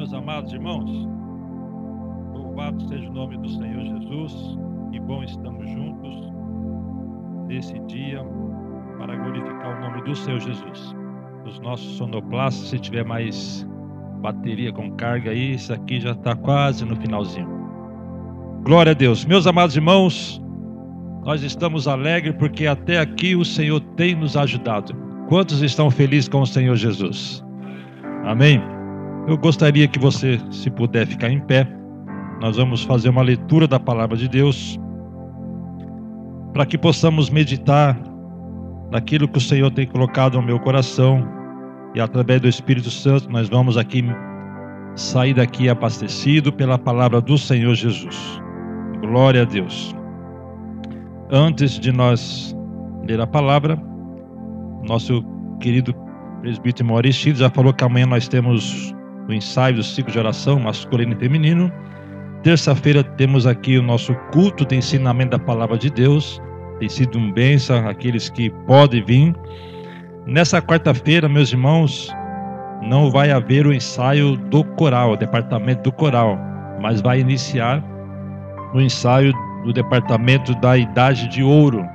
meus amados irmãos. Louvado seja o nome do Senhor Jesus. Que bom estamos juntos nesse dia para glorificar o nome do Senhor Jesus. Os nossos sonoplastas, se tiver mais bateria com carga aí, isso aqui já está quase no finalzinho. Glória a Deus. Meus amados irmãos, nós estamos alegres porque até aqui o Senhor tem nos ajudado. Quantos estão felizes com o Senhor Jesus? Amém? Eu gostaria que você, se puder, ficar em pé. Nós vamos fazer uma leitura da palavra de Deus para que possamos meditar naquilo que o Senhor tem colocado no meu coração e através do Espírito Santo nós vamos aqui sair daqui abastecido pela palavra do Senhor Jesus. Glória a Deus. Antes de nós ler a palavra, nosso querido presbítero Maurício já falou que amanhã nós temos o ensaio do ciclo de oração masculino e feminino. Terça-feira temos aqui o nosso culto de ensinamento da palavra de Deus. Tem sido um bênção aqueles que podem vir. Nessa quarta-feira, meus irmãos, não vai haver o ensaio do coral, o departamento do coral, mas vai iniciar o ensaio do departamento da idade de ouro,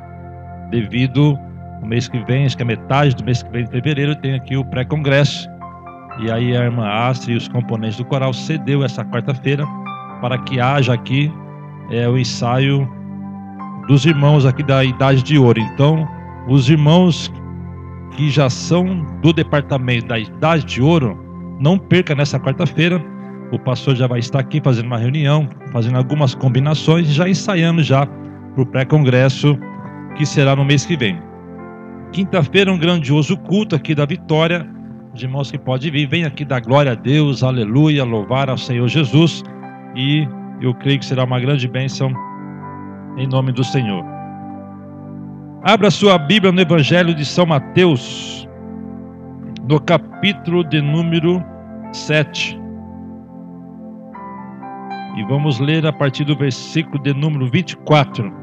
devido ao mês que vem, acho que é metade do mês que vem, de fevereiro, tem aqui o pré-congresso. E aí a irmã Astrid e os componentes do coral cedeu essa quarta-feira para que haja aqui é, o ensaio dos irmãos aqui da idade de ouro. Então, os irmãos que já são do departamento da idade de ouro, não perca nessa quarta-feira o pastor já vai estar aqui fazendo uma reunião, fazendo algumas combinações, já ensaiando já para o pré-congresso que será no mês que vem. Quinta-feira, um grandioso culto aqui da Vitória. Os irmãos que podem vir, vem aqui dar glória a Deus, aleluia, louvar ao Senhor Jesus. E eu creio que será uma grande bênção em nome do Senhor. Abra sua Bíblia no Evangelho de São Mateus, no capítulo de número 7. E vamos ler a partir do versículo de número 24.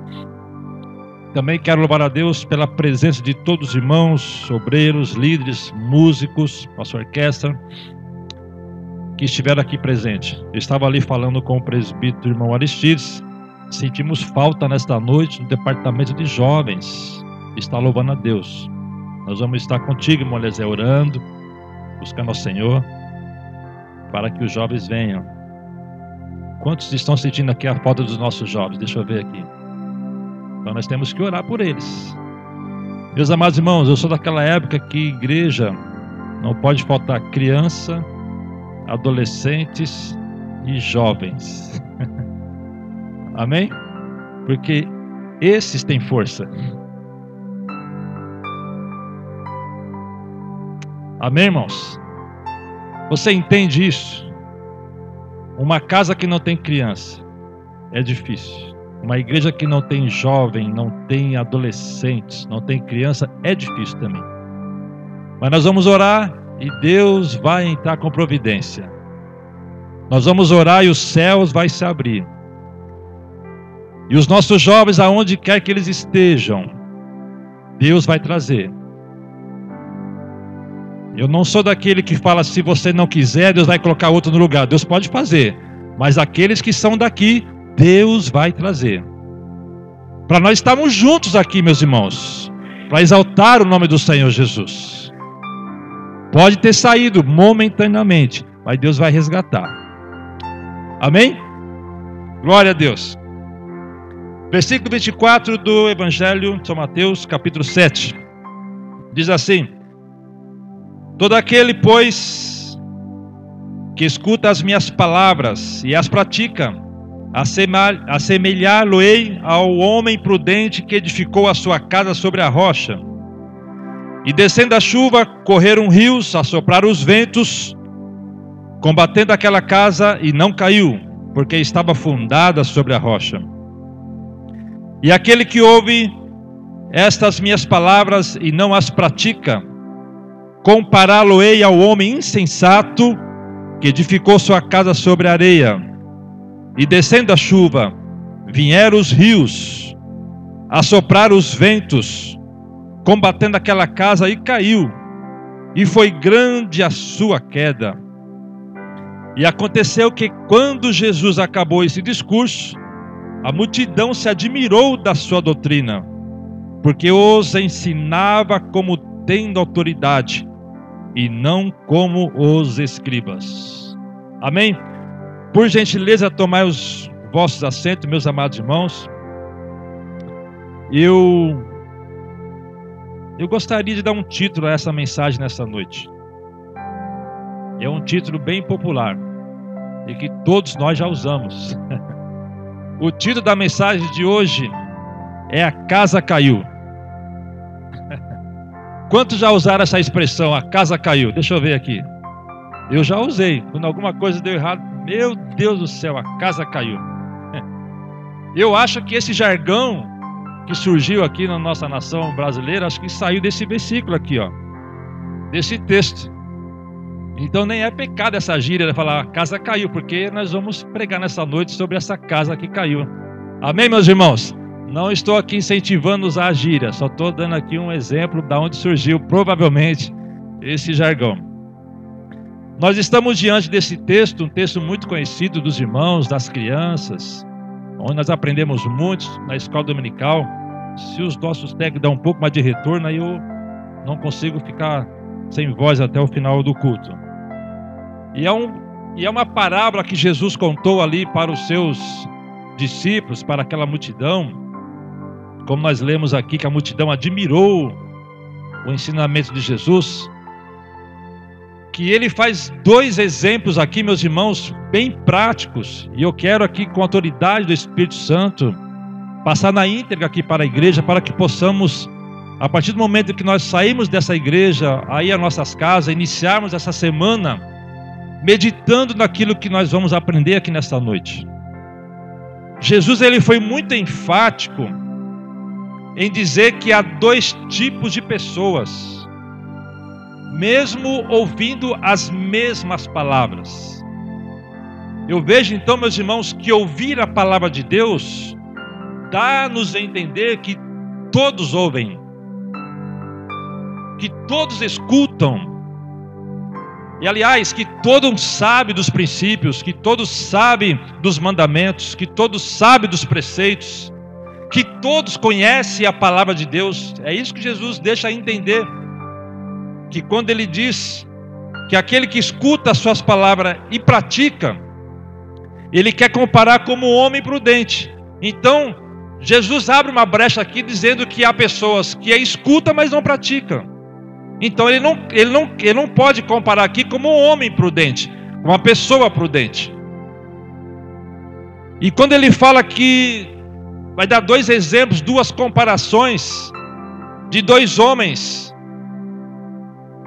Também quero louvar a Deus pela presença de todos os irmãos, obreiros, líderes, músicos, nossa orquestra, que estiveram aqui presentes. Eu estava ali falando com o presbítero irmão Aristides. Sentimos falta nesta noite no departamento de jovens. Está louvando a Deus. Nós vamos estar contigo, irmão Eliezer, orando, buscando ao Senhor, para que os jovens venham Quantos estão sentindo aqui a falta dos nossos jovens? Deixa eu ver aqui. Então nós temos que orar por eles. Meus amados irmãos, eu sou daquela época que igreja não pode faltar criança, adolescentes e jovens. Amém? Porque esses têm força. Amém, irmãos? Você entende isso? Uma casa que não tem criança é difícil. Uma igreja que não tem jovem, não tem adolescentes, não tem criança é difícil também. Mas nós vamos orar e Deus vai entrar com providência. Nós vamos orar e os céus vai se abrir. E os nossos jovens, aonde quer que eles estejam, Deus vai trazer. Eu não sou daquele que fala se você não quiser, Deus vai colocar outro no lugar. Deus pode fazer, mas aqueles que são daqui, Deus vai trazer. Para nós estarmos juntos aqui, meus irmãos, para exaltar o nome do Senhor Jesus. Pode ter saído momentaneamente, mas Deus vai resgatar. Amém? Glória a Deus. Versículo 24 do Evangelho de São Mateus, capítulo 7. Diz assim: Todo aquele, pois, que escuta as minhas palavras e as pratica, assemelhá-lo-ei ao homem prudente que edificou a sua casa sobre a rocha. E descendo a chuva, correram rios, assopraram os ventos, combatendo aquela casa, e não caiu, porque estava fundada sobre a rocha. E aquele que ouve estas minhas palavras e não as pratica, Compará-lo-ei ao homem insensato que edificou sua casa sobre a areia. E descendo a chuva, vieram os rios, assopraram os ventos, combatendo aquela casa e caiu. E foi grande a sua queda. E aconteceu que quando Jesus acabou esse discurso, a multidão se admirou da sua doutrina, porque os ensinava como tendo autoridade e não como os escribas. Amém? Por gentileza, tomai os vossos assentos, meus amados irmãos. Eu eu gostaria de dar um título a essa mensagem nessa noite. É um título bem popular e que todos nós já usamos. o título da mensagem de hoje é A Casa Caiu. Quantos já usaram essa expressão, a casa caiu? Deixa eu ver aqui. Eu já usei. Quando alguma coisa deu errado, meu Deus do céu, a casa caiu. Eu acho que esse jargão que surgiu aqui na nossa nação brasileira, acho que saiu desse versículo aqui, ó. Desse texto. Então nem é pecado essa gíria de falar casa caiu, porque nós vamos pregar nessa noite sobre essa casa que caiu. Amém, meus irmãos? Não estou aqui incentivando usar a gíria, só estou dando aqui um exemplo de onde surgiu provavelmente esse jargão. Nós estamos diante desse texto, um texto muito conhecido dos irmãos, das crianças, onde nós aprendemos muito na escola dominical. Se os nossos técnicos dão um pouco mais de retorno, aí eu não consigo ficar sem voz até o final do culto. E é, um, e é uma parábola que Jesus contou ali para os seus discípulos, para aquela multidão. Como nós lemos aqui, que a multidão admirou o ensinamento de Jesus. Que ele faz dois exemplos aqui, meus irmãos, bem práticos. E eu quero aqui, com a autoridade do Espírito Santo, passar na íntegra aqui para a igreja, para que possamos a partir do momento que nós saímos dessa igreja, aí às nossas casas, iniciarmos essa semana meditando naquilo que nós vamos aprender aqui nesta noite. Jesus ele foi muito enfático em dizer que há dois tipos de pessoas, mesmo ouvindo as mesmas palavras. Eu vejo então, meus irmãos, que ouvir a palavra de Deus dá-nos a entender que todos ouvem, que todos escutam. E aliás, que todos sabem dos princípios, que todos sabem dos mandamentos, que todos sabem dos preceitos, que todos conhecem a palavra de Deus. É isso que Jesus deixa entender. Que quando ele diz que aquele que escuta as suas palavras e pratica, ele quer comparar como um homem prudente. Então, Jesus abre uma brecha aqui dizendo que há pessoas que escutam, mas não praticam. Então ele não, ele não, ele não pode comparar aqui como um homem prudente, uma pessoa prudente. E quando ele fala que vai dar dois exemplos, duas comparações de dois homens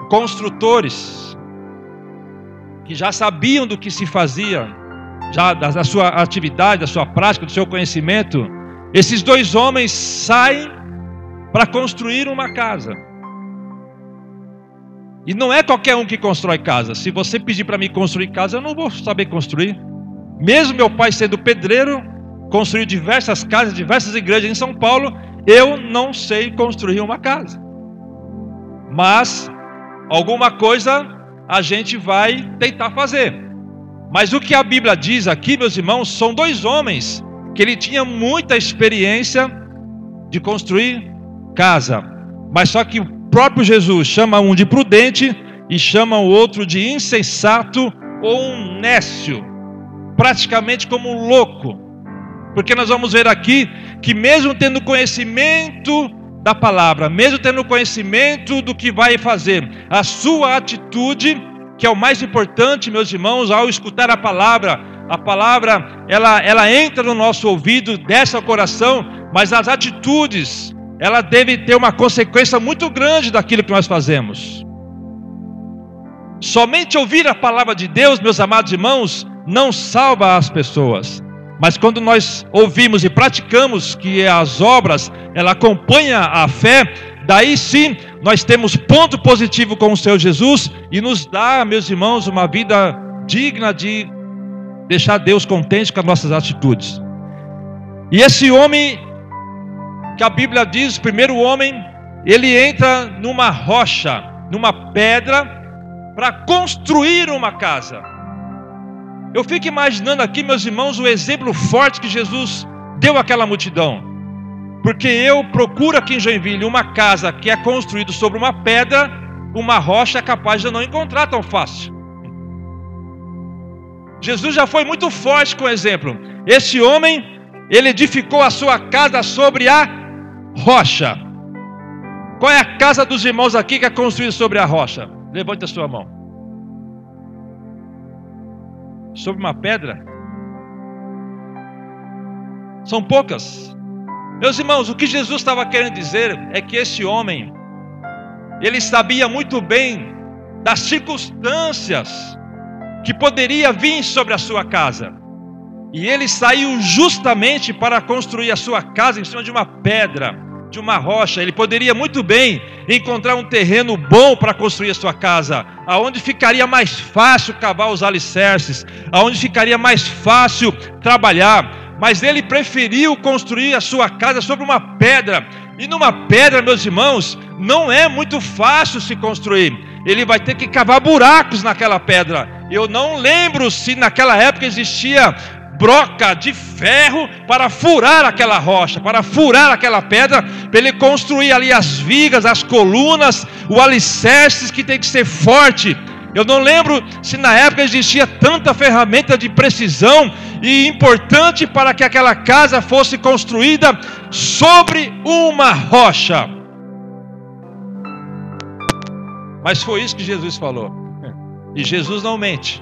construtores que já sabiam do que se fazia, já da sua atividade, da sua prática, do seu conhecimento, esses dois homens saem para construir uma casa. E não é qualquer um que constrói casa. Se você pedir para mim construir casa, eu não vou saber construir. Mesmo meu pai sendo pedreiro, construiu diversas casas, diversas igrejas em São Paulo, eu não sei construir uma casa. Mas alguma coisa a gente vai tentar fazer. Mas o que a Bíblia diz aqui, meus irmãos, são dois homens que ele tinha muita experiência de construir casa. Mas só que próprio Jesus chama um de prudente e chama o outro de insensato ou um nécio, praticamente como um louco. Porque nós vamos ver aqui que, mesmo tendo conhecimento da palavra, mesmo tendo conhecimento do que vai fazer, a sua atitude, que é o mais importante, meus irmãos, ao escutar a palavra, a palavra ela, ela entra no nosso ouvido, desce ao coração, mas as atitudes, ela deve ter uma consequência muito grande daquilo que nós fazemos. Somente ouvir a palavra de Deus, meus amados irmãos, não salva as pessoas. Mas quando nós ouvimos e praticamos que as obras, ela acompanha a fé, daí sim nós temos ponto positivo com o Senhor Jesus e nos dá, meus irmãos, uma vida digna de deixar Deus contente com as nossas atitudes. E esse homem, que a Bíblia diz, primeiro homem, ele entra numa rocha, numa pedra, para construir uma casa. Eu fico imaginando aqui, meus irmãos, o exemplo forte que Jesus deu àquela multidão. Porque eu procuro aqui em Joinville uma casa que é construída sobre uma pedra, uma rocha capaz de não encontrar tão fácil. Jesus já foi muito forte com o exemplo. Esse homem, ele edificou a sua casa sobre a rocha. Qual é a casa dos irmãos aqui que é construída sobre a rocha? Levante a sua mão. Sobre uma pedra? São poucas. Meus irmãos, o que Jesus estava querendo dizer é que esse homem, ele sabia muito bem das circunstâncias que poderia vir sobre a sua casa. E ele saiu justamente para construir a sua casa em cima de uma pedra de uma rocha. Ele poderia muito bem encontrar um terreno bom para construir a sua casa, aonde ficaria mais fácil cavar os alicerces, aonde ficaria mais fácil trabalhar. Mas ele preferiu construir a sua casa sobre uma pedra. E numa pedra, meus irmãos, não é muito fácil se construir. Ele vai ter que cavar buracos naquela pedra. Eu não lembro se naquela época existia broca de ferro para furar aquela rocha, para furar aquela pedra, para ele construir ali as vigas, as colunas, o alicerce que tem que ser forte. Eu não lembro se na época existia tanta ferramenta de precisão e importante para que aquela casa fosse construída sobre uma rocha. Mas foi isso que Jesus falou. E Jesus não mente.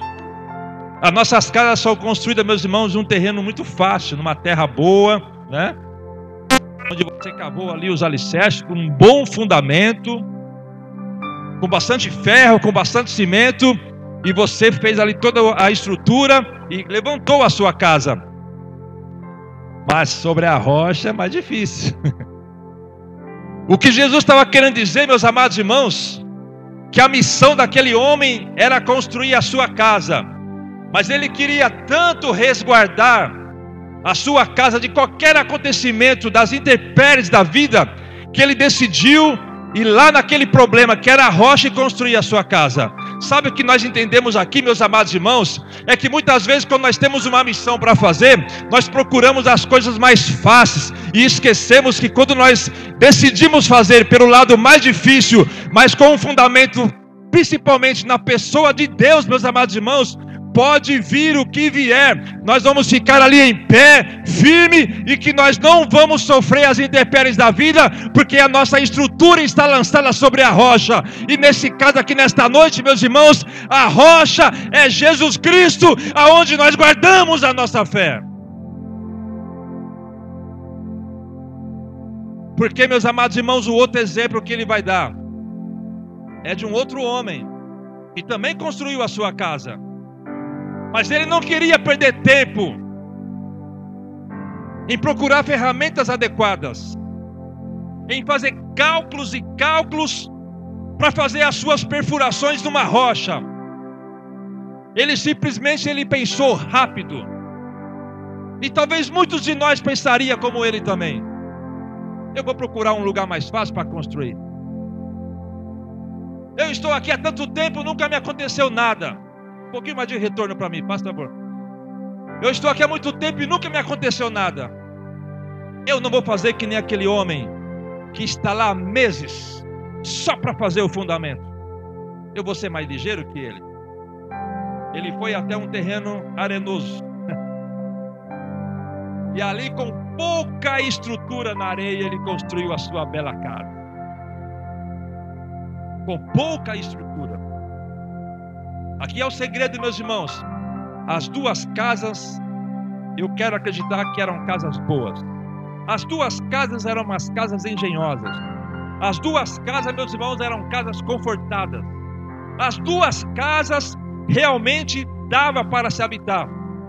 As nossas casas são construídas, meus irmãos, num terreno muito fácil, numa terra boa, né? Onde você cavou ali os alicerces com um bom fundamento, com bastante ferro, com bastante cimento, e você fez ali toda a estrutura e levantou a sua casa. Mas sobre a rocha é mais difícil. O que Jesus estava querendo dizer, meus amados irmãos, que a missão daquele homem era construir a sua casa mas ele queria tanto resguardar a sua casa de qualquer acontecimento, das intempéries da vida, que ele decidiu ir lá naquele problema que era a rocha e construir a sua casa. Sabe o que nós entendemos aqui, meus amados irmãos? É que muitas vezes, quando nós temos uma missão para fazer, nós procuramos as coisas mais fáceis e esquecemos que quando nós decidimos fazer pelo lado mais difícil, mas com um fundamento principalmente na pessoa de Deus, meus amados irmãos, pode vir o que vier, nós vamos ficar ali em pé, firme, e que nós não vamos sofrer as intempéries da vida, porque a nossa estrutura está lançada sobre a rocha. E nesse caso aqui nesta noite, meus irmãos, a rocha é Jesus Cristo, aonde nós guardamos a nossa fé. Porque, meus amados irmãos, o outro exemplo que ele vai dar é de um outro homem que também construiu a sua casa. Mas ele não queria perder tempo em procurar ferramentas adequadas, em fazer cálculos e cálculos para fazer as suas perfurações numa rocha. Ele simplesmente ele pensou rápido. E talvez muitos de nós pensaria como ele também. Eu vou procurar um lugar mais fácil para construir. Eu estou aqui há tanto tempo, nunca me aconteceu nada pouquinho mais de retorno para mim, por favor. Eu estou aqui há muito tempo e nunca me aconteceu nada. Eu não vou fazer que nem aquele homem que está lá há meses só para fazer o fundamento. Eu vou ser mais ligeiro que ele. Ele foi até um terreno arenoso. E ali, com pouca estrutura na areia, ele construiu a sua bela casa. Com pouca estrutura. Aqui é o segredo, meus irmãos. As duas casas, eu quero acreditar que eram casas boas. As duas casas eram umas casas engenhosas. As duas casas, meus irmãos, eram casas confortadas. As duas casas realmente dava para se habitar.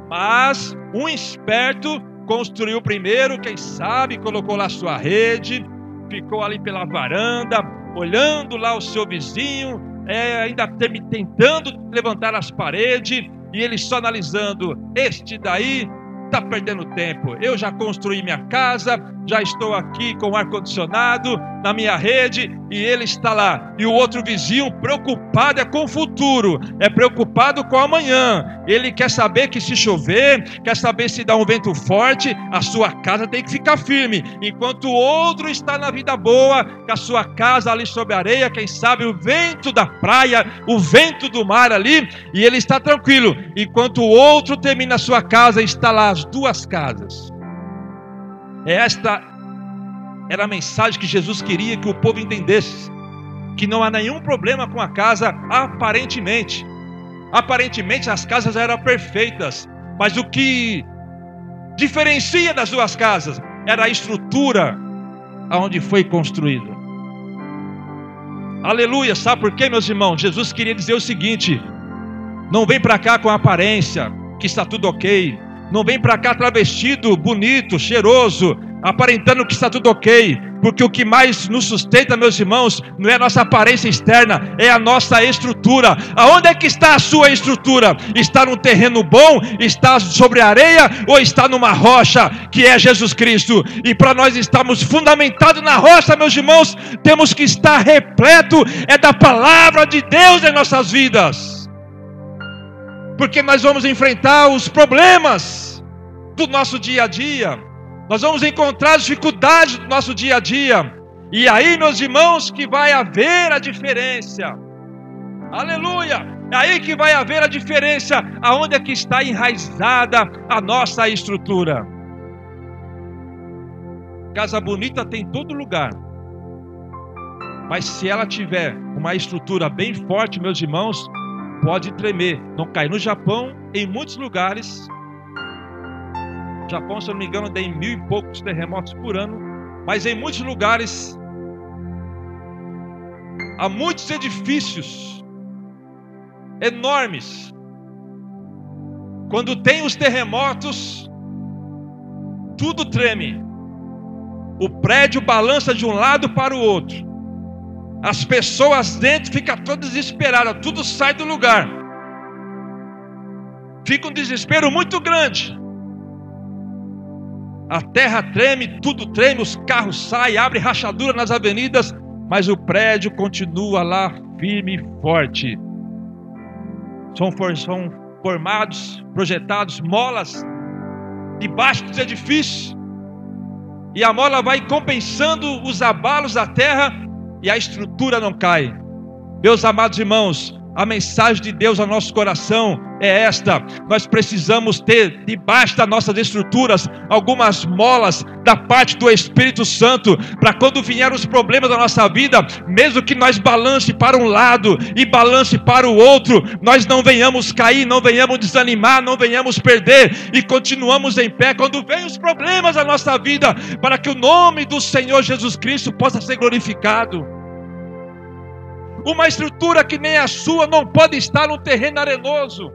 Mas um esperto construiu primeiro, quem sabe, colocou lá sua rede, ficou ali pela varanda, olhando lá o seu vizinho, é, ainda tentando levantar as paredes, e ele só analisando: este daí está perdendo tempo. Eu já construí minha casa, já estou aqui com ar-condicionado na minha rede, e ele está lá. E o outro vizinho preocupado é com o futuro, é preocupado com amanhã. Ele quer saber que se chover, quer saber se dá um vento forte, a sua casa tem que ficar firme. Enquanto o outro está na vida boa, com a sua casa ali sobre areia, quem sabe o vento da praia, o vento do mar ali, e ele está tranquilo. Enquanto o outro termina a sua casa, está lá as duas casas. Esta era a mensagem que Jesus queria que o povo entendesse: que não há nenhum problema com a casa, aparentemente. Aparentemente as casas eram perfeitas, mas o que diferencia das duas casas era a estrutura aonde foi construída. Aleluia, sabe por quê, meus irmãos? Jesus queria dizer o seguinte: não vem para cá com a aparência que está tudo ok, não vem para cá travestido, bonito, cheiroso, aparentando que está tudo ok, porque o que mais nos sustenta, meus irmãos, não é a nossa aparência externa, é a nossa estrutura. Aonde é que está a sua estrutura? Está num terreno bom? Está sobre areia? Ou está numa rocha, que é Jesus Cristo? E para nós estarmos fundamentados na rocha, meus irmãos, temos que estar repleto é da palavra de Deus em nossas vidas. Porque nós vamos enfrentar os problemas do nosso dia a dia nós vamos encontrar dificuldades no nosso dia a dia. E aí, meus irmãos, que vai haver a diferença. Aleluia! É aí que vai haver a diferença, aonde é que está enraizada a nossa estrutura. Casa bonita tem todo lugar. Mas se ela tiver uma estrutura bem forte, meus irmãos, pode tremer. Não cai no Japão, em muitos lugares, o Japão, se eu não me engano, tem mil e poucos terremotos por ano, mas em muitos lugares há muitos edifícios enormes. Quando tem os terremotos, tudo treme. O prédio balança de um lado para o outro. As pessoas dentro ficam todas desesperadas, tudo sai do lugar. Fica um desespero muito grande. A terra treme, tudo treme, os carros saem, abre rachadura nas avenidas, mas o prédio continua lá firme e forte. São, são formados, projetados molas debaixo dos edifícios, e a mola vai compensando os abalos da terra e a estrutura não cai. Meus amados irmãos, a mensagem de Deus ao nosso coração é esta: nós precisamos ter debaixo das nossas estruturas algumas molas da parte do Espírito Santo, para quando vier os problemas da nossa vida, mesmo que nós balance para um lado e balance para o outro, nós não venhamos cair, não venhamos desanimar, não venhamos perder e continuamos em pé quando vem os problemas da nossa vida, para que o nome do Senhor Jesus Cristo possa ser glorificado. Uma estrutura que nem a sua não pode estar num terreno arenoso.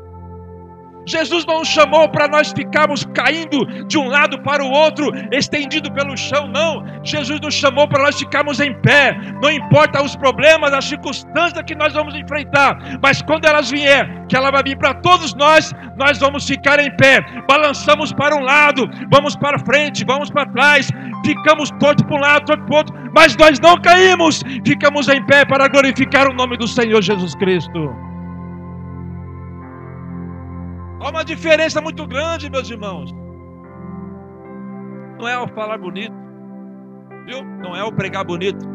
Jesus não chamou para nós ficarmos caindo de um lado para o outro, estendido pelo chão, não. Jesus nos chamou para nós ficarmos em pé. Não importa os problemas, as circunstâncias que nós vamos enfrentar, mas quando elas vier, que ela vai vir para todos nós, nós vamos ficar em pé. Balançamos para um lado, vamos para frente, vamos para trás, ficamos torto para um lado, torto para o outro, mas nós não caímos. Ficamos em pé para glorificar o nome do Senhor Jesus Cristo. Há uma diferença muito grande, meus irmãos. Não é o falar bonito, viu? Não é o pregar bonito.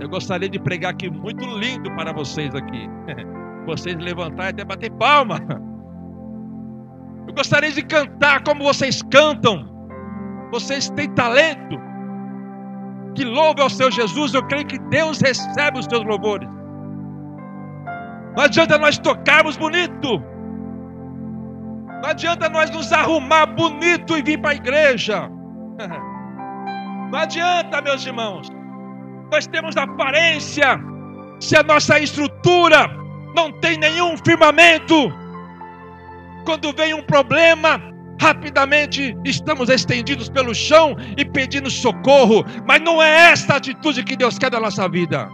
Eu gostaria de pregar aqui muito lindo para vocês aqui. Vocês levantar e até bater palma. Eu gostaria de cantar como vocês cantam. Vocês têm talento. Que louve ao seu Jesus. Eu creio que Deus recebe os seus louvores. Não adianta nós tocarmos bonito. Não adianta nós nos arrumar bonito e vir para a igreja. Não adianta, meus irmãos. Nós temos aparência. Se a nossa estrutura não tem nenhum firmamento, quando vem um problema, rapidamente estamos estendidos pelo chão e pedindo socorro. Mas não é esta atitude que Deus quer da nossa vida.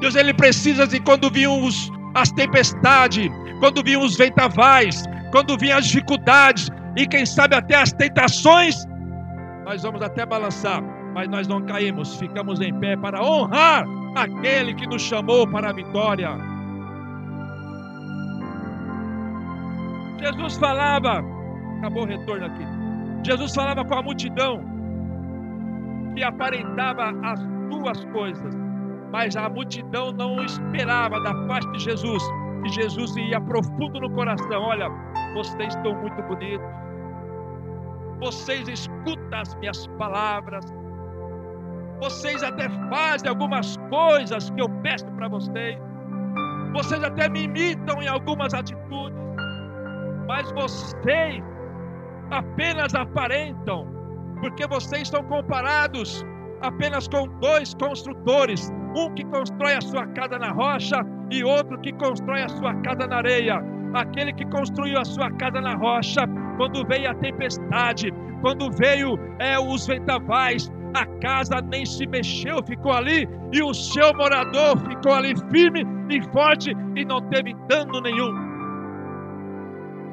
Deus ele precisa de quando vinham os, as tempestades, quando vinham os ventavais, quando vinham as dificuldades e quem sabe até as tentações, nós vamos até balançar, mas nós não caímos, ficamos em pé para honrar aquele que nos chamou para a vitória. Jesus falava, acabou o retorno aqui. Jesus falava com a multidão que aparentava as duas coisas, mas a multidão não esperava da parte de Jesus que Jesus ia profundo no coração. Olha, vocês estão muito bonitos. Vocês escutam as minhas palavras. Vocês até fazem algumas coisas que eu peço para vocês. Vocês até me imitam em algumas atitudes. Mas vocês apenas aparentam, porque vocês são comparados apenas com dois construtores, um que constrói a sua casa na rocha e outro que constrói a sua casa na areia. Aquele que construiu a sua casa na rocha, quando veio a tempestade, quando veio é, os vendavais, a casa nem se mexeu, ficou ali, e o seu morador ficou ali firme e forte e não teve dano nenhum.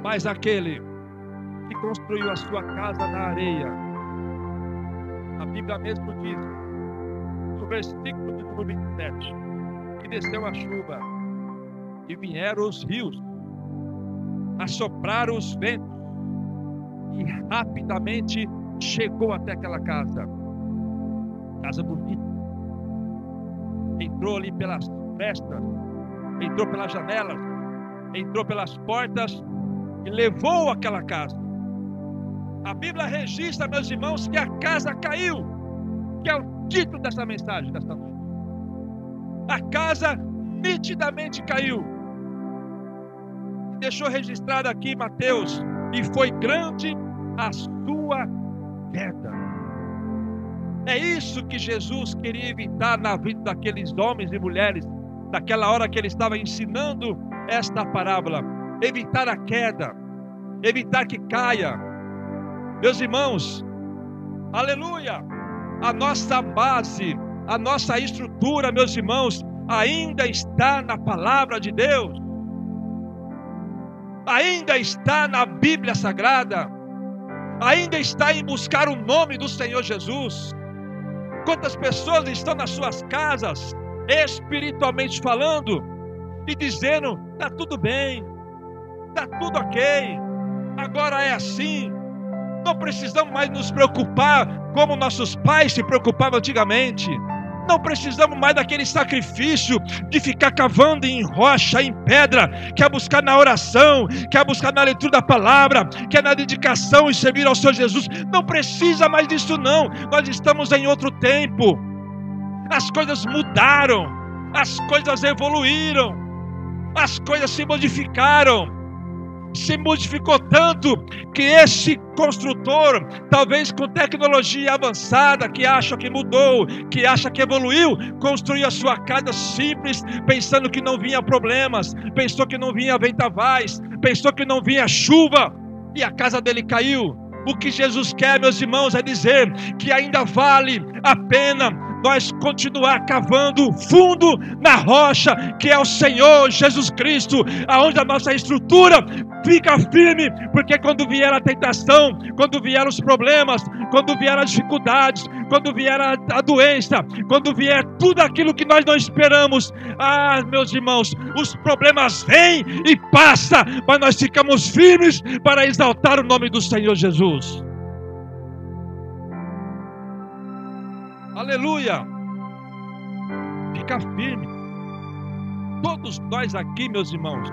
Mas aquele que construiu a sua casa na areia, a Bíblia mesmo diz, versículo de número 27, que desceu a chuva e vieram os rios, assopraram os ventos e rapidamente chegou até aquela casa. Casa bonita. Entrou ali pelas frestas, entrou pelas janelas, entrou pelas portas e levou aquela casa. A Bíblia registra, meus irmãos, que a casa caiu, que é título dessa mensagem desta noite. A casa nitidamente caiu. Deixou registrado aqui Mateus, e foi grande a sua queda. É isso que Jesus queria evitar na vida daqueles homens e mulheres, naquela hora que ele estava ensinando esta parábola. Evitar a queda, evitar que caia, meus irmãos, aleluia, a nossa base, a nossa estrutura, meus irmãos, ainda está na palavra de Deus, ainda está na Bíblia Sagrada, ainda está em buscar o nome do Senhor Jesus. Quantas pessoas estão nas suas casas, espiritualmente falando, e dizendo: está tudo bem, está tudo ok, agora é assim, não precisamos mais nos preocupar como nossos pais se preocupavam antigamente. Não precisamos mais daquele sacrifício de ficar cavando em rocha, em pedra, quer buscar na oração, quer buscar na leitura da palavra, quer na dedicação e servir ao Senhor Jesus. Não precisa mais disso, não. Nós estamos em outro tempo. As coisas mudaram, as coisas evoluíram, as coisas se modificaram se modificou tanto que esse construtor, talvez com tecnologia avançada, que acha que mudou, que acha que evoluiu, construiu a sua casa simples, pensando que não vinha problemas, pensou que não vinha ventavais, pensou que não vinha chuva, e a casa dele caiu. O que Jesus quer, meus irmãos, é dizer que ainda vale a pena nós continuar cavando fundo na rocha, que é o Senhor Jesus Cristo, aonde a nossa estrutura fica firme, porque quando vier a tentação, quando vier os problemas, quando vier as dificuldades, quando vier a, a doença, quando vier tudo aquilo que nós não esperamos, ah, meus irmãos, os problemas vêm e passa, mas nós ficamos firmes para exaltar o nome do Senhor Jesus. Aleluia. Fica firme. Todos nós aqui, meus irmãos,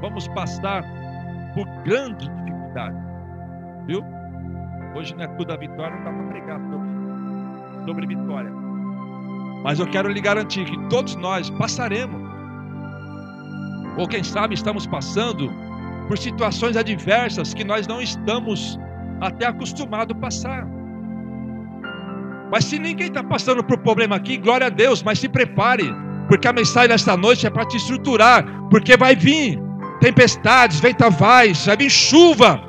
vamos passar por grande dificuldade. Viu? Hoje não é tudo a vitória, não dá para pregar sobre, sobre vitória. Mas eu quero lhe garantir que todos nós passaremos. Ou quem sabe estamos passando por situações adversas que nós não estamos até acostumados a passar. Mas se ninguém está passando por problema aqui, glória a Deus, mas se prepare, porque a mensagem desta noite é para te estruturar, porque vai vir tempestades, ventavais, vai vir chuva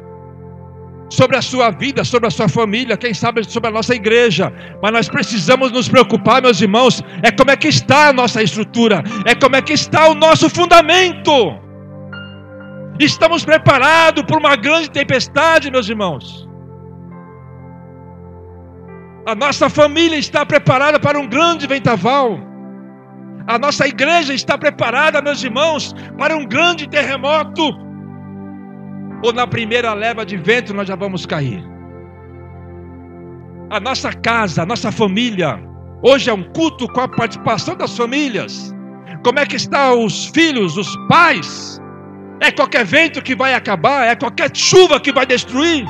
sobre a sua vida, sobre a sua família, quem sabe sobre a nossa igreja. Mas nós precisamos nos preocupar, meus irmãos, é como é que está a nossa estrutura, é como é que está o nosso fundamento. Estamos preparados para uma grande tempestade, meus irmãos. A nossa família está preparada para um grande vendaval. A nossa igreja está preparada, meus irmãos, para um grande terremoto. Ou na primeira leva de vento nós já vamos cair. A nossa casa, a nossa família, hoje é um culto com a participação das famílias. Como é que estão os filhos, os pais? É qualquer vento que vai acabar, é qualquer chuva que vai destruir.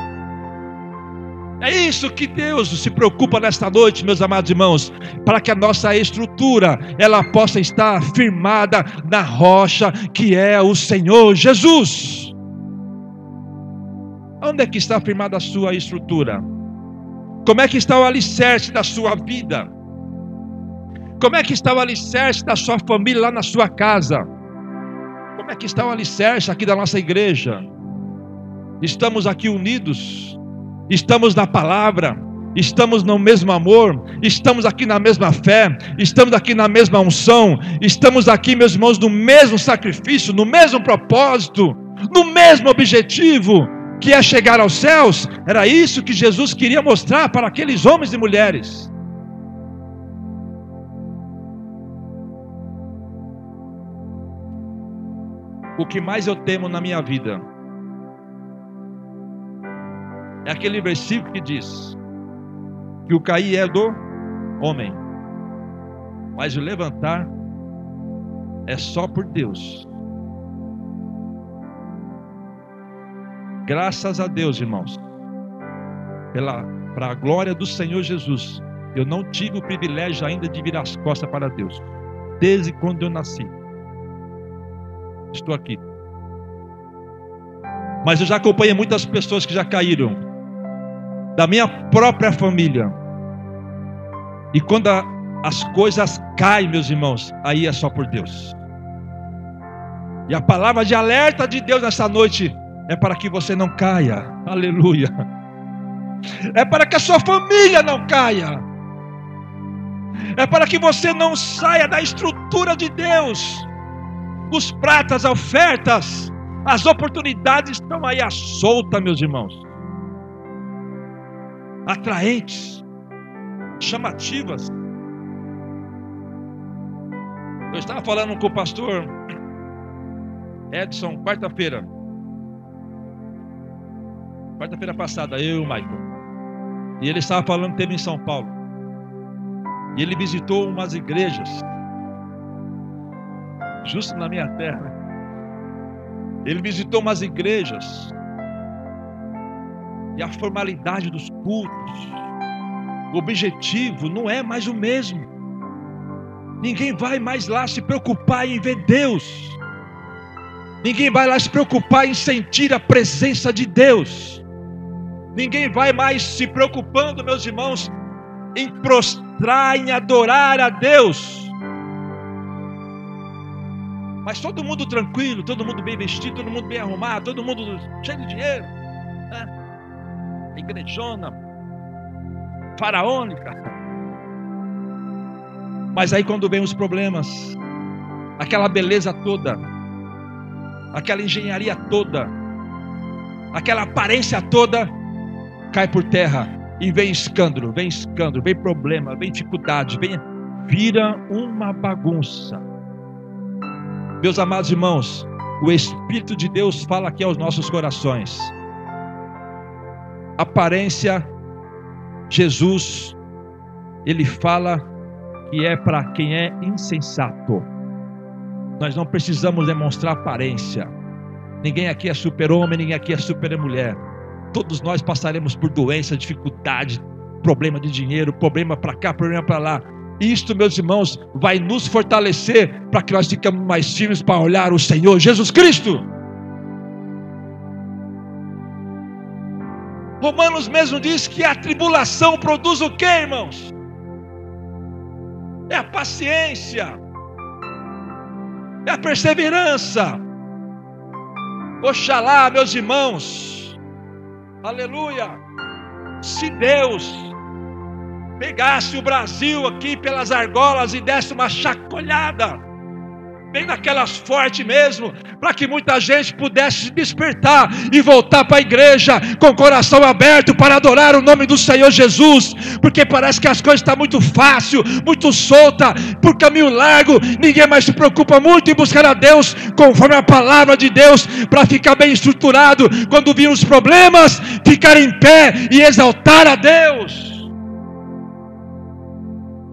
É isso que Deus se preocupa nesta noite, meus amados irmãos, para que a nossa estrutura ela possa estar firmada na rocha que é o Senhor Jesus. Onde é que está firmada a sua estrutura? Como é que está o alicerce da sua vida? Como é que está o alicerce da sua família lá na sua casa? Como é que está o alicerce aqui da nossa igreja? Estamos aqui unidos, estamos na palavra, estamos no mesmo amor, estamos aqui na mesma fé, estamos aqui na mesma unção, estamos aqui, meus irmãos, no mesmo sacrifício, no mesmo propósito, no mesmo objetivo, que é chegar aos céus. Era isso que Jesus queria mostrar para aqueles homens e mulheres. o que mais eu temo na minha vida é aquele versículo que diz que o cair é do homem, mas o levantar é só por Deus. Graças a Deus, irmãos, pela para a glória do Senhor Jesus, eu não tive o privilégio ainda de virar as costas para Deus, desde quando eu nasci estou aqui. Mas eu já acompanhei muitas pessoas que já caíram, da minha própria família. E quando a, as coisas caem, meus irmãos, aí é só por Deus. E a palavra de alerta de Deus nessa noite é para que você não caia, aleluia. É para que a sua família não caia, é para que você não saia da estrutura de Deus os pratas, as ofertas, as oportunidades estão aí à solta, meus irmãos. Atraentes, chamativas. Eu estava falando com o pastor Edson, quarta-feira. Quarta-feira passada, eu e o Michael. E ele estava falando que teve em São Paulo. E ele visitou umas igrejas justo na minha terra. Ele visitou umas igrejas. E a formalidade dos cultos, o objetivo não é mais o mesmo. Ninguém vai mais lá se preocupar em ver Deus. Ninguém vai lá se preocupar em sentir a presença de Deus. Ninguém vai mais se preocupando, meus irmãos, em prostrar, em adorar a Deus. Mas todo mundo tranquilo, todo mundo bem vestido, todo mundo bem arrumado, todo mundo cheio de dinheiro. Né? Igrejona, faraônica. Mas aí quando vem os problemas, aquela beleza toda, aquela engenharia toda, aquela aparência toda, cai por terra e vem escândalo, vem escândalo, vem problema, vem dificuldade, vem vira uma bagunça. Meus amados irmãos, o Espírito de Deus fala aqui aos nossos corações. Aparência, Jesus, ele fala que é para quem é insensato. Nós não precisamos demonstrar aparência. Ninguém aqui é super-homem, ninguém aqui é super-mulher. Todos nós passaremos por doença, dificuldade, problema de dinheiro, problema para cá, problema para lá. Isto, meus irmãos, vai nos fortalecer para que nós fiquemos mais firmes para olhar o Senhor Jesus Cristo. Romanos mesmo diz que a tribulação produz o que, irmãos? É a paciência, é a perseverança. Oxalá, meus irmãos, aleluia. Se Deus pegasse o Brasil aqui pelas argolas e desse uma chacoalhada, bem naquelas fortes mesmo, para que muita gente pudesse despertar e voltar para a igreja com o coração aberto para adorar o nome do Senhor Jesus, porque parece que as coisas estão muito fácil, muito solta, por caminho largo, ninguém mais se preocupa muito em buscar a Deus conforme a palavra de Deus, para ficar bem estruturado, quando vir os problemas, ficar em pé e exaltar a Deus.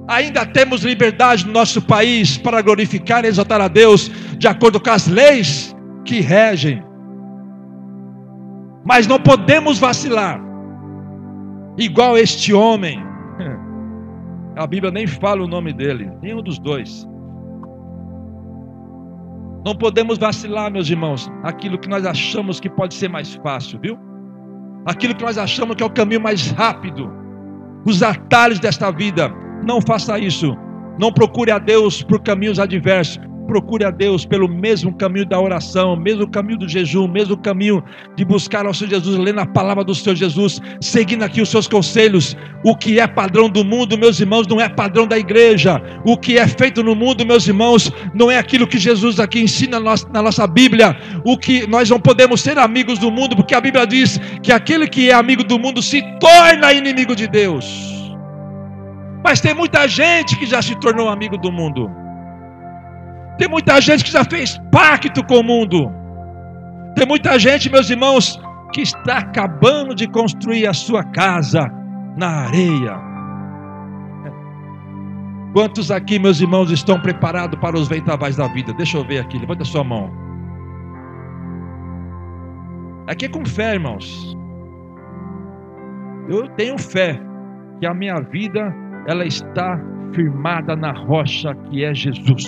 Ainda temos liberdade no nosso país para glorificar e exaltar a Deus de acordo com as leis que regem. Mas não podemos vacilar, igual este homem. A Bíblia nem fala o nome dele, nenhum dos dois. Não podemos vacilar, meus irmãos, aquilo que nós achamos que pode ser mais fácil, viu? Aquilo que nós achamos que é o caminho mais rápido, os atalhos desta vida. Não faça isso. Não procure a Deus por caminhos adversos. Procure a Deus pelo mesmo caminho da oração, mesmo caminho do jejum, mesmo caminho de buscar ao Senhor Jesus, lendo a palavra do Senhor Jesus, seguindo aqui os seus conselhos. O que é padrão do mundo, meus irmãos, não é padrão da igreja. O que é feito no mundo, meus irmãos, não é aquilo que Jesus aqui ensina na nossa Bíblia. O que nós não podemos ser amigos do mundo, porque a Bíblia diz que aquele que é amigo do mundo se torna inimigo de Deus. Mas tem muita gente que já se tornou amigo do mundo. Tem muita gente que já fez pacto com o mundo. Tem muita gente, meus irmãos, que está acabando de construir a sua casa na areia. Quantos aqui, meus irmãos, estão preparados para os ventavais da vida? Deixa eu ver aqui, levanta a sua mão. Aqui é com fé, irmãos. Eu tenho fé que a minha vida ela está firmada na rocha que é Jesus.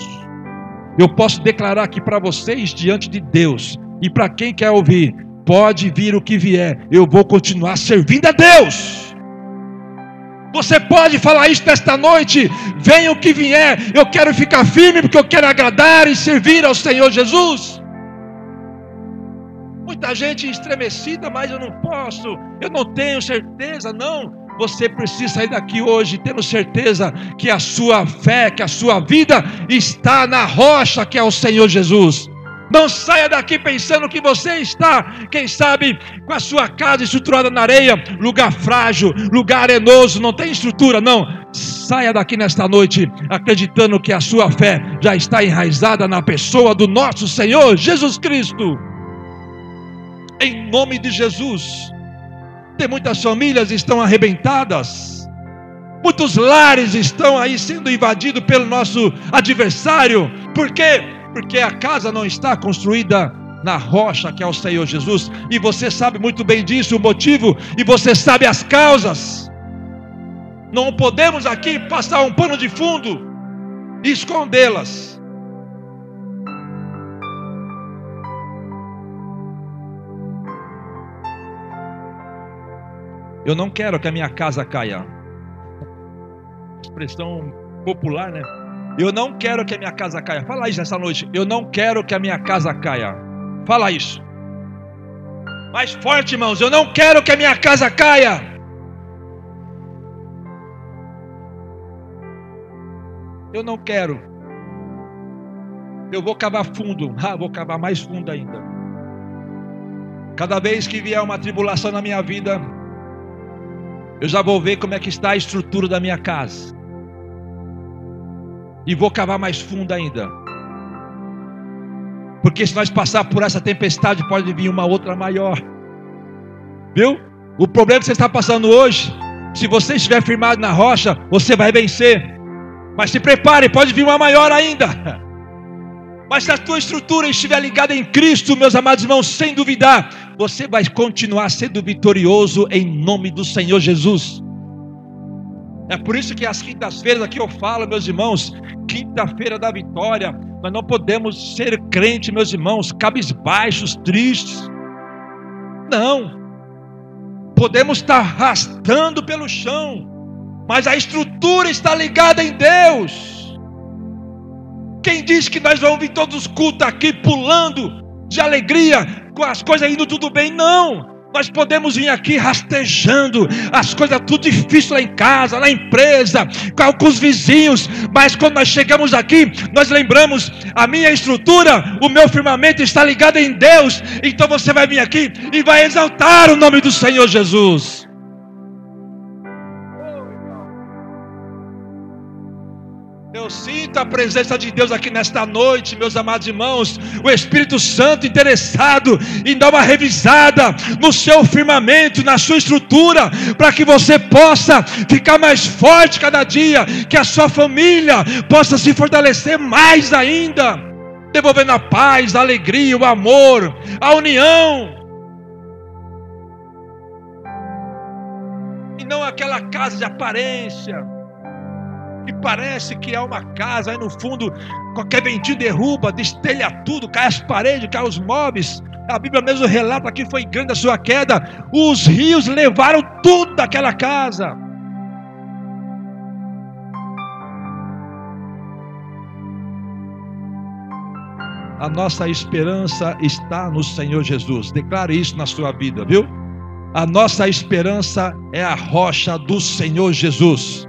Eu posso declarar aqui para vocês diante de Deus e para quem quer ouvir, pode vir o que vier, eu vou continuar servindo a Deus. Você pode falar isso nesta noite, venha o que vier, eu quero ficar firme porque eu quero agradar e servir ao Senhor Jesus. Muita gente estremecida, mas eu não posso, eu não tenho certeza, não. Você precisa sair daqui hoje tendo certeza que a sua fé, que a sua vida está na rocha que é o Senhor Jesus. Não saia daqui pensando que você está, quem sabe, com a sua casa estruturada na areia, lugar frágil, lugar arenoso, não tem estrutura, não. Saia daqui nesta noite acreditando que a sua fé já está enraizada na pessoa do nosso Senhor Jesus Cristo. Em nome de Jesus. Tem muitas famílias estão arrebentadas. Muitos lares estão aí sendo invadidos pelo nosso adversário. Por quê? Porque a casa não está construída na rocha que é o Senhor Jesus. E você sabe muito bem disso, o motivo, e você sabe as causas. Não podemos aqui passar um pano de fundo e escondê-las. Eu não quero que a minha casa caia. Expressão popular, né? Eu não quero que a minha casa caia. Fala isso essa noite. Eu não quero que a minha casa caia. Fala isso. Mais forte, irmãos. Eu não quero que a minha casa caia. Eu não quero. Eu vou cavar fundo. Ah, vou cavar mais fundo ainda. Cada vez que vier uma tribulação na minha vida, eu já vou ver como é que está a estrutura da minha casa. E vou cavar mais fundo ainda. Porque se nós passar por essa tempestade, pode vir uma outra maior. Viu? O problema que você está passando hoje, se você estiver firmado na rocha, você vai vencer. Mas se prepare, pode vir uma maior ainda. Mas se a tua estrutura estiver ligada em Cristo, meus amados irmãos, sem duvidar, você vai continuar sendo vitorioso em nome do Senhor Jesus. É por isso que as quintas-feiras aqui eu falo, meus irmãos, quinta-feira da vitória. Nós não podemos ser crentes, meus irmãos, cabisbaixos, tristes. Não. Podemos estar arrastando pelo chão, mas a estrutura está ligada em Deus. Quem diz que nós vamos vir todos os cultos aqui pulando de alegria, com as coisas indo tudo bem? Não. Nós podemos vir aqui rastejando as coisas tudo difícil lá em casa, na empresa, com os vizinhos, mas quando nós chegamos aqui, nós lembramos a minha estrutura, o meu firmamento está ligado em Deus. Então você vai vir aqui e vai exaltar o nome do Senhor Jesus. Sinto a presença de Deus aqui nesta noite, meus amados irmãos. O Espírito Santo interessado em dar uma revisada no seu firmamento, na sua estrutura, para que você possa ficar mais forte cada dia, que a sua família possa se fortalecer mais ainda, devolvendo a paz, a alegria, o amor, a união. E não aquela casa de aparência e parece que é uma casa, aí no fundo, qualquer ventinho derruba, destelha tudo, cai as paredes, cai os móveis. A Bíblia mesmo relata que foi grande a sua queda. Os rios levaram tudo daquela casa. A nossa esperança está no Senhor Jesus. Declare isso na sua vida, viu? A nossa esperança é a rocha do Senhor Jesus.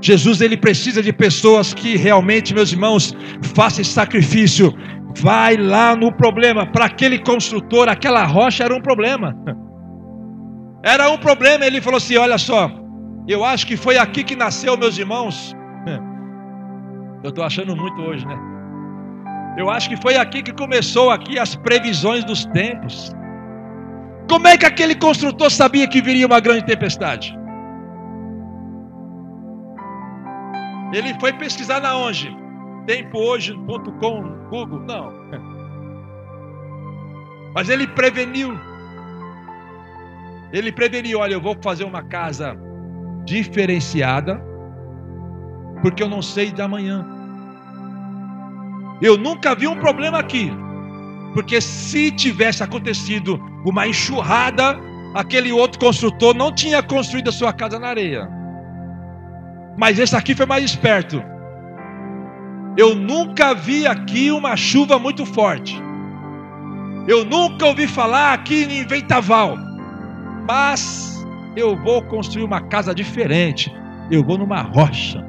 Jesus ele precisa de pessoas que realmente, meus irmãos, façam sacrifício. Vai lá no problema. Para aquele construtor, aquela rocha era um problema. Era um problema. Ele falou assim: Olha só, eu acho que foi aqui que nasceu, meus irmãos. Eu estou achando muito hoje, né? Eu acho que foi aqui que começou aqui as previsões dos tempos. Como é que aquele construtor sabia que viria uma grande tempestade? Ele foi pesquisar na onde? Tempohoje.com, Google? Não. Mas ele preveniu. Ele preveniu, olha, eu vou fazer uma casa diferenciada, porque eu não sei da manhã. Eu nunca vi um problema aqui. Porque se tivesse acontecido uma enxurrada, aquele outro construtor não tinha construído a sua casa na areia. Mas esse aqui foi mais esperto. Eu nunca vi aqui uma chuva muito forte. Eu nunca ouvi falar aqui em Ventaval. Mas eu vou construir uma casa diferente. Eu vou numa rocha.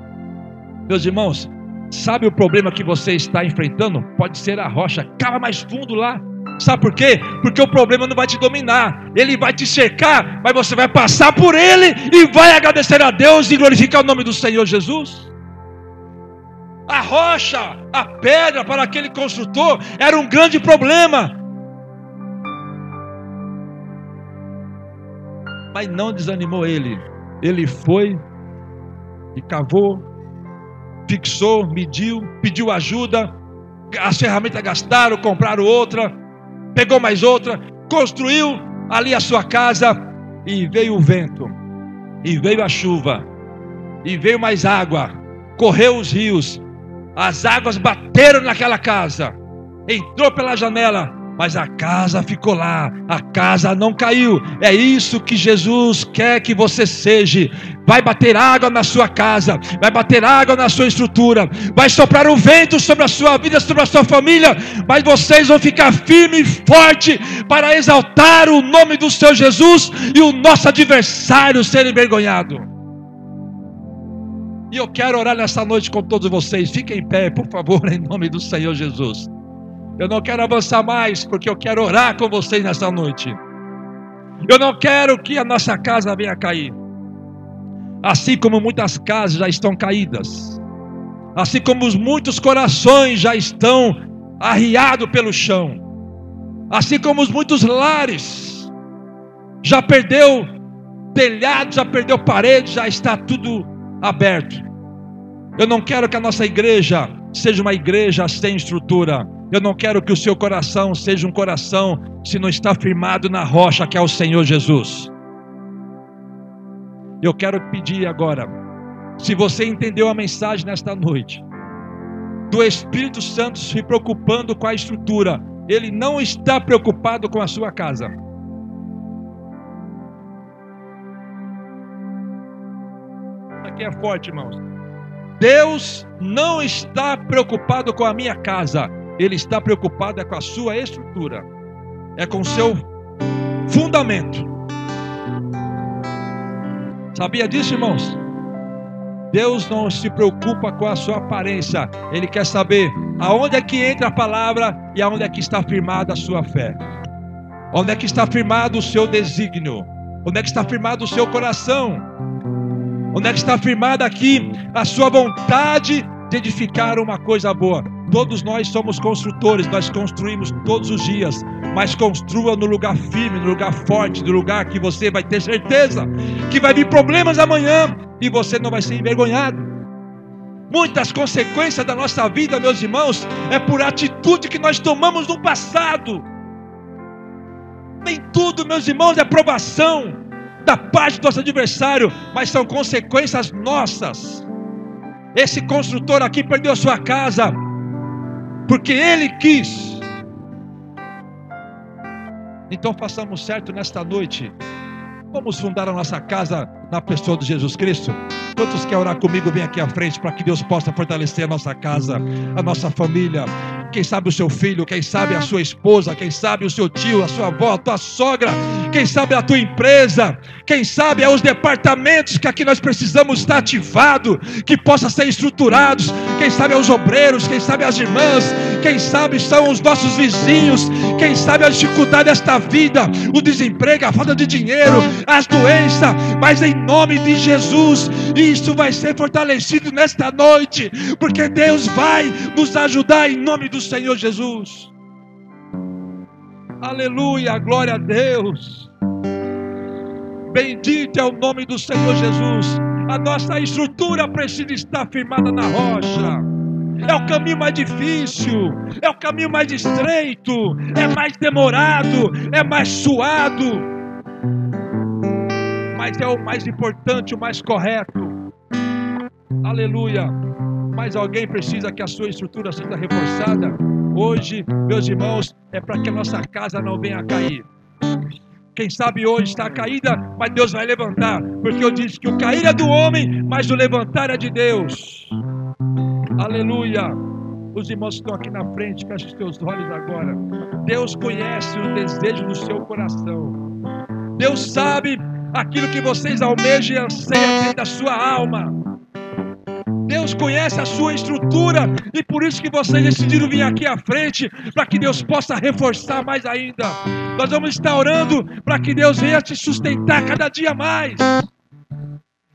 Meus irmãos, sabe o problema que você está enfrentando? Pode ser a rocha. Cava mais fundo lá. Sabe por quê? Porque o problema não vai te dominar, ele vai te cercar, mas você vai passar por ele e vai agradecer a Deus e glorificar o nome do Senhor Jesus. A rocha, a pedra para aquele construtor era um grande problema, mas não desanimou ele. Ele foi e cavou, fixou, mediu, pediu ajuda, as ferramentas gastaram, compraram outra pegou mais outra, construiu ali a sua casa e veio o vento, e veio a chuva, e veio mais água, correu os rios, as águas bateram naquela casa, entrou pela janela, mas a casa ficou lá, a casa não caiu. É isso que Jesus quer que você seja. Vai bater água na sua casa, vai bater água na sua estrutura, vai soprar o vento sobre a sua vida, sobre a sua família, mas vocês vão ficar firme e forte para exaltar o nome do seu Jesus e o nosso adversário ser envergonhado. E eu quero orar nessa noite com todos vocês. Fiquem em pé, por favor, em nome do Senhor Jesus. Eu não quero avançar mais, porque eu quero orar com vocês nessa noite. Eu não quero que a nossa casa venha cair. Assim como muitas casas já estão caídas. Assim como muitos corações já estão arriados pelo chão. Assim como os muitos lares já perdeu telhado, já perdeu parede, já está tudo aberto. Eu não quero que a nossa igreja seja uma igreja sem estrutura. Eu não quero que o seu coração seja um coração se não está firmado na rocha que é o Senhor Jesus. Eu quero pedir agora, se você entendeu a mensagem nesta noite, do Espírito Santo se preocupando com a estrutura, ele não está preocupado com a sua casa. Aqui é forte, irmãos. Deus não está preocupado com a minha casa, ele está preocupado é com a sua estrutura, é com o seu fundamento. Sabia disso, irmãos? Deus não se preocupa com a sua aparência, Ele quer saber aonde é que entra a palavra e aonde é que está firmada a sua fé, onde é que está firmado o seu desígnio, onde é que está firmado o seu coração, onde é que está firmada aqui a sua vontade de edificar uma coisa boa. Todos nós somos construtores, nós construímos todos os dias, mas construa no lugar firme, no lugar forte, no lugar que você vai ter certeza que vai vir problemas amanhã e você não vai ser envergonhado. Muitas consequências da nossa vida, meus irmãos, é por atitude que nós tomamos no passado. Nem tudo, meus irmãos, é provação da parte do nosso adversário, mas são consequências nossas. Esse construtor aqui perdeu a sua casa porque ele quis. Então façamos certo nesta noite. Vamos fundar a nossa casa na pessoa de Jesus Cristo. Quantos querem orar comigo? Vem aqui à frente para que Deus possa fortalecer a nossa casa, a nossa família. Quem sabe o seu filho, quem sabe a sua esposa, quem sabe o seu tio, a sua avó, a tua sogra, quem sabe a tua empresa, quem sabe é os departamentos que aqui nós precisamos estar ativado, que possa ser estruturados, quem sabe é os obreiros, quem sabe as irmãs, quem sabe são os nossos vizinhos, quem sabe a dificuldade desta vida, o desemprego, a falta de dinheiro, as doenças, mas em nome de Jesus, isso vai ser fortalecido nesta noite, porque Deus vai nos ajudar em nome do Senhor Jesus. Aleluia, glória a Deus. Bendito é o nome do Senhor Jesus. A nossa estrutura precisa estar firmada na rocha. É o caminho mais difícil, é o caminho mais estreito, é mais demorado, é mais suado, mas é o mais importante, o mais correto. Aleluia. Mas alguém precisa que a sua estrutura seja reforçada. Hoje, meus irmãos, é para que a nossa casa não venha a cair. Quem sabe hoje está caída, mas Deus vai levantar, porque eu disse que o cair é do homem, mas o levantar é de Deus. Aleluia. Os irmãos estão aqui na frente, feche os teus olhos agora. Deus conhece o desejo do seu coração. Deus sabe aquilo que vocês almejam e anseiam dentro da sua alma. Deus conhece a sua estrutura e por isso que vocês decidiram vir aqui à frente para que Deus possa reforçar mais ainda. Nós vamos estar orando para que Deus venha te sustentar cada dia mais.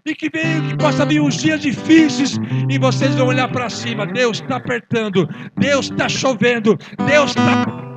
E que venha, que possa vir uns dias difíceis e vocês vão olhar para cima. Deus está apertando, Deus está chovendo, Deus está